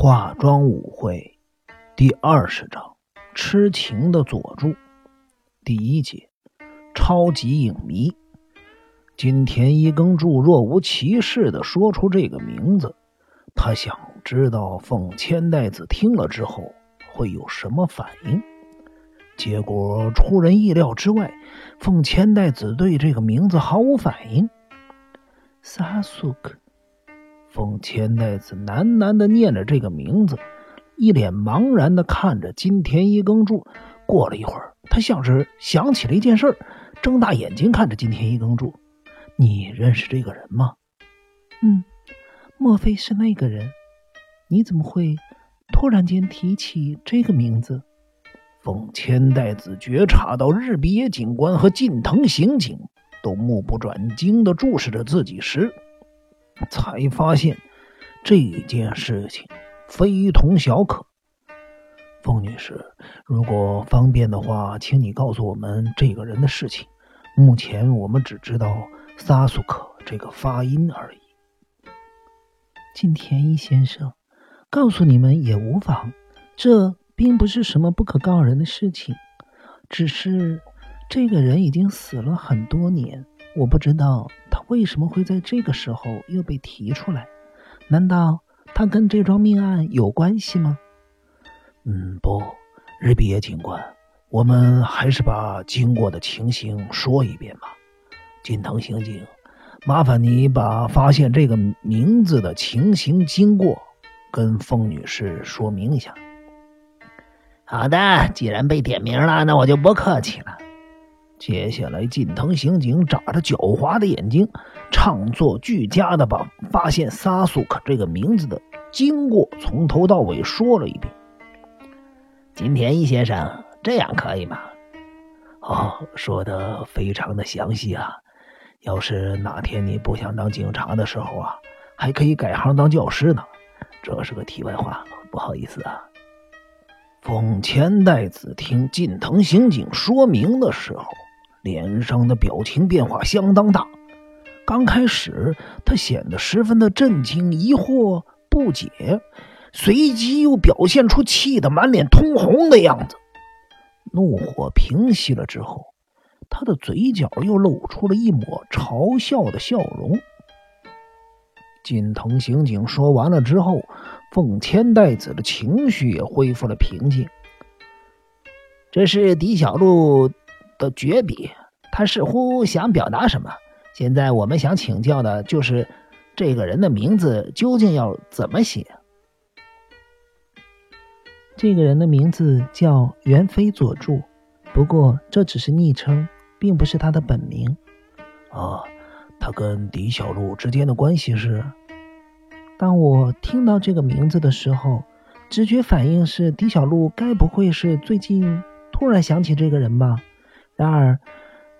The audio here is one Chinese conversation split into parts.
化妆舞会第二十章：痴情的佐助。第一节：超级影迷。金田一耕助若无其事的说出这个名字，他想知道凤千代子听了之后会有什么反应。结果出人意料之外，凤千代子对这个名字毫无反应。萨苏克。凤千代子喃喃的念着这个名字，一脸茫然的看着金田一耕助。过了一会儿，他像是想起了一件事，睁大眼睛看着金田一耕助：“你认识这个人吗？”“嗯，莫非是那个人？你怎么会突然间提起这个名字？”丰千代子觉察到日比野警官和近藤刑警都目不转睛的注视着自己时。才发现这件事情非同小可。凤女士，如果方便的话，请你告诉我们这个人的事情。目前我们只知道“萨苏克”这个发音而已。金田一先生，告诉你们也无妨，这并不是什么不可告人的事情。只是这个人已经死了很多年，我不知道。为什么会在这个时候又被提出来？难道他跟这桩命案有关系吗？嗯，不，日比野警官，我们还是把经过的情形说一遍吧。金藤刑警，麻烦你把发现这个名字的情形经过跟风女士说明一下。好的，既然被点名了，那我就不客气了。接下来，近藤刑警眨着狡猾的眼睛，唱作俱佳的把发现萨苏克这个名字的经过从头到尾说了一遍。金田一先生，这样可以吗？哦，说的非常的详细啊！要是哪天你不想当警察的时候啊，还可以改行当教师呢。这是个题外话，不好意思啊。丰前代子听近藤刑警说明的时候。脸上的表情变化相当大，刚开始他显得十分的震惊、疑惑、不解，随即又表现出气得满脸通红的样子。怒火平息了之后，他的嘴角又露出了一抹嘲笑的笑容。近藤刑警说完了之后，凤千代子的情绪也恢复了平静。这是狄小璐。的绝笔，他似乎想表达什么。现在我们想请教的就是，这个人的名字究竟要怎么写？这个人的名字叫元飞佐助，不过这只是昵称，并不是他的本名。啊，他跟狄小璐之间的关系是？当我听到这个名字的时候，直觉反应是狄小璐该不会是最近突然想起这个人吧？然而，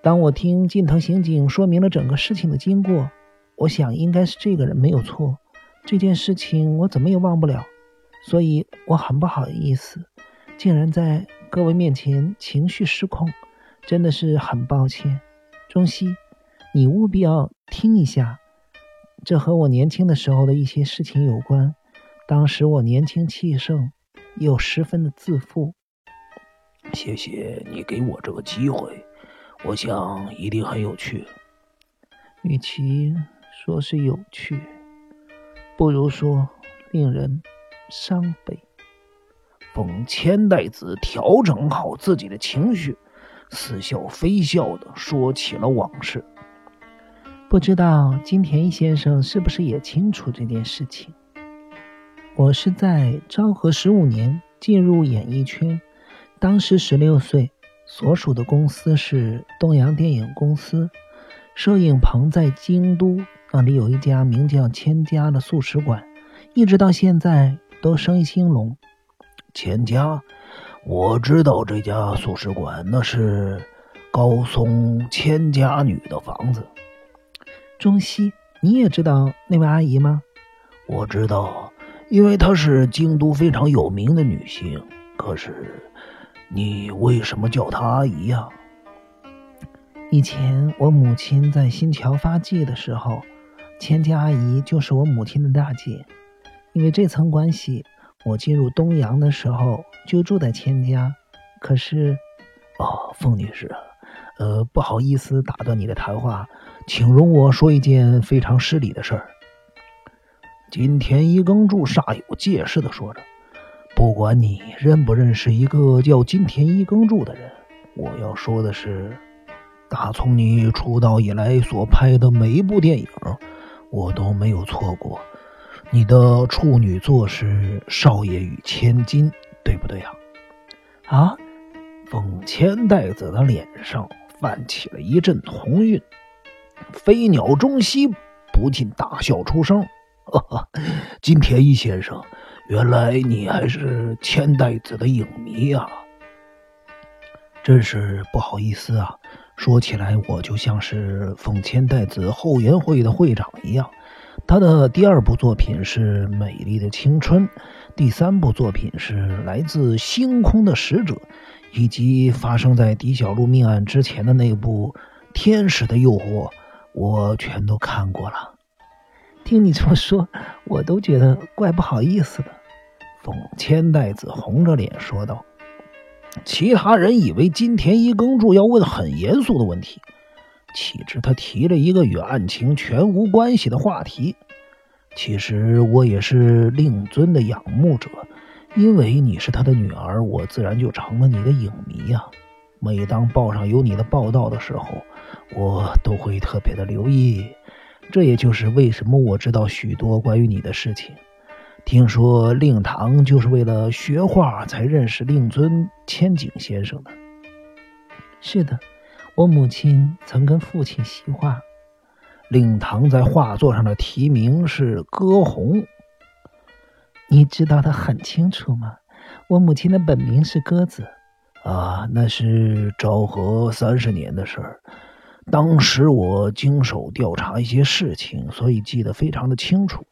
当我听近藤刑警说明了整个事情的经过，我想应该是这个人没有错。这件事情我怎么也忘不了，所以我很不好意思，竟然在各位面前情绪失控，真的是很抱歉。中西，你务必要听一下，这和我年轻的时候的一些事情有关。当时我年轻气盛，又十分的自负。谢谢你给我这个机会，我想一定很有趣。与其说是有趣，不如说令人伤悲。风千代子调整好自己的情绪，似笑非笑的说起了往事。不知道金田一先生是不是也清楚这件事情？我是在昭和十五年进入演艺圈。当时十六岁，所属的公司是东洋电影公司，摄影棚在京都，那里有一家名叫千家的素食馆，一直到现在都生意兴隆。千家，我知道这家素食馆，那是高松千家女的房子。中西，你也知道那位阿姨吗？我知道，因为她是京都非常有名的女性。可是。你为什么叫她阿姨呀？以前我母亲在新桥发迹的时候，千家阿姨就是我母亲的大姐。因为这层关系，我进入东阳的时候就住在千家，可是，哦，凤女士，呃，不好意思打断你的谈话，请容我说一件非常失礼的事儿。金田一耕助煞有介事的说着：“不管你认不认识一个叫金田一耕助的人，我要说的是，打从你出道以来所拍的每一部电影，我都没有错过。你的处女作是《少爷与千金》，对不对啊？”啊！凤千代子的脸上泛起了一阵红晕，飞鸟中西不禁大笑出声。哈哈，金田一先生，原来你还是千代子的影迷啊！真是不好意思啊，说起来我就像是奉千代子后援会的会长一样。他的第二部作品是《美丽的青春》，第三部作品是来自星空的使者，以及发生在狄小璐命案之前的那部《天使的诱惑》，我全都看过了。听你这么说，我都觉得怪不好意思的。凤千代子红着脸说道。其他人以为金田一耕助要问很严肃的问题，岂知他提了一个与案情全无关系的话题。其实我也是令尊的仰慕者，因为你是他的女儿，我自然就成了你的影迷呀。每当报上有你的报道的时候，我都会特别的留意。这也就是为什么我知道许多关于你的事情。听说令堂就是为了学画才认识令尊千景先生的。是的，我母亲曾跟父亲习画。令堂在画作上的题名是歌红，你知道的很清楚吗？我母亲的本名是鸽子。啊，那是昭和三十年的事儿。当时我经手调查一些事情，所以记得非常的清楚。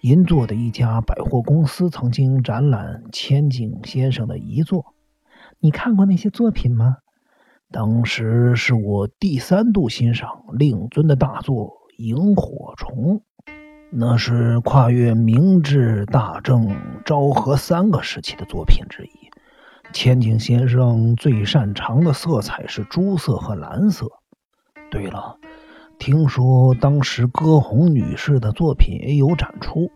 银座的一家百货公司曾经展览千景先生的遗作，你看过那些作品吗？当时是我第三度欣赏令尊的大作《萤火虫》，那是跨越明治、大正、昭和三个时期的作品之一。千景先生最擅长的色彩是朱色和蓝色。对了，听说当时歌红女士的作品也有展出。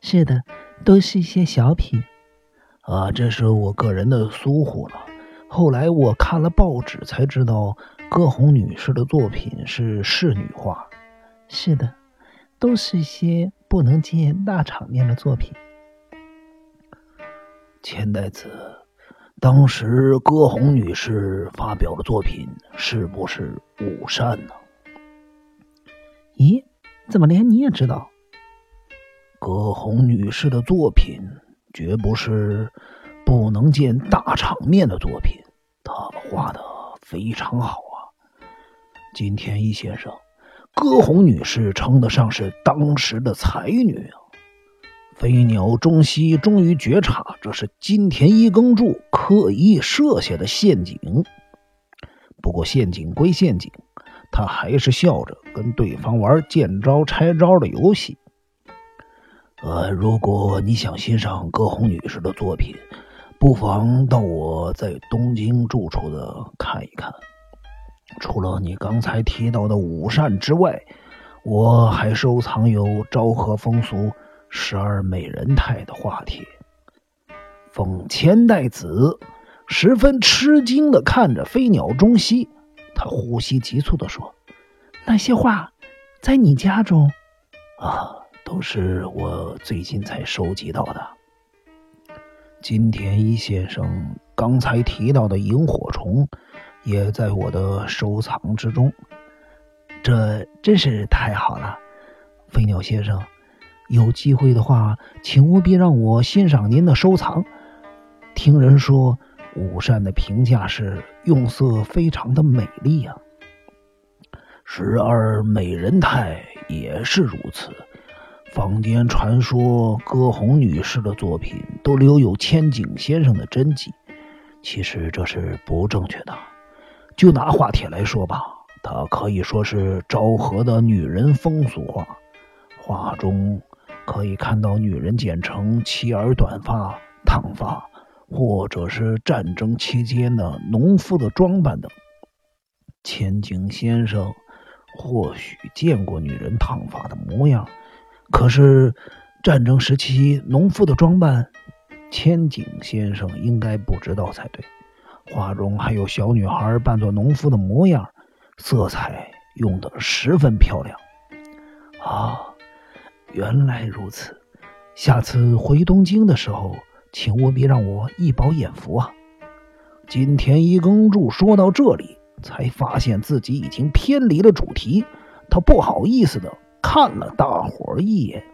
是的，都是一些小品。啊，这是我个人的疏忽了。后来我看了报纸才知道，歌红女士的作品是仕女画。是的，都是一些不能见大场面的作品。千代子。当时歌红女士发表的作品是不是午膳呢？咦，怎么连你也知道？歌红女士的作品绝不是不能见大场面的作品，她画的非常好啊！金田一先生，歌红女士称得上是当时的才女啊！飞鸟中西终于觉察，这是金田一耕助刻意设下的陷阱。不过陷阱归陷阱，他还是笑着跟对方玩见招拆招的游戏。呃，如果你想欣赏歌红女士的作品，不妨到我在东京住处的看一看。除了你刚才提到的午膳之外，我还收藏有昭和风俗。十二美人态的画帖，奉千代子十分吃惊的看着飞鸟中西，他呼吸急促的说：“那些画在你家中？啊，都是我最近才收集到的。金田一先生刚才提到的萤火虫，也在我的收藏之中。这真是太好了，飞鸟先生。”有机会的话，请务必让我欣赏您的收藏。听人说，午膳的评价是用色非常的美丽呀。十二美人态也是如此。坊间传说歌红女士的作品都留有千景先生的真迹，其实这是不正确的。就拿画帖来说吧，它可以说是昭和的女人风俗画，画中。可以看到女人剪成齐耳短发、烫发，或者是战争期间的农夫的装扮等。千景先生或许见过女人烫发的模样，可是战争时期农夫的装扮，千景先生应该不知道才对。画中还有小女孩扮作农夫的模样，色彩用得十分漂亮。啊，原来如此！下次回东京的时候，请务必让我一饱眼福啊！金田一耕助说到这里，才发现自己已经偏离了主题，他不好意思的看了大伙儿一眼。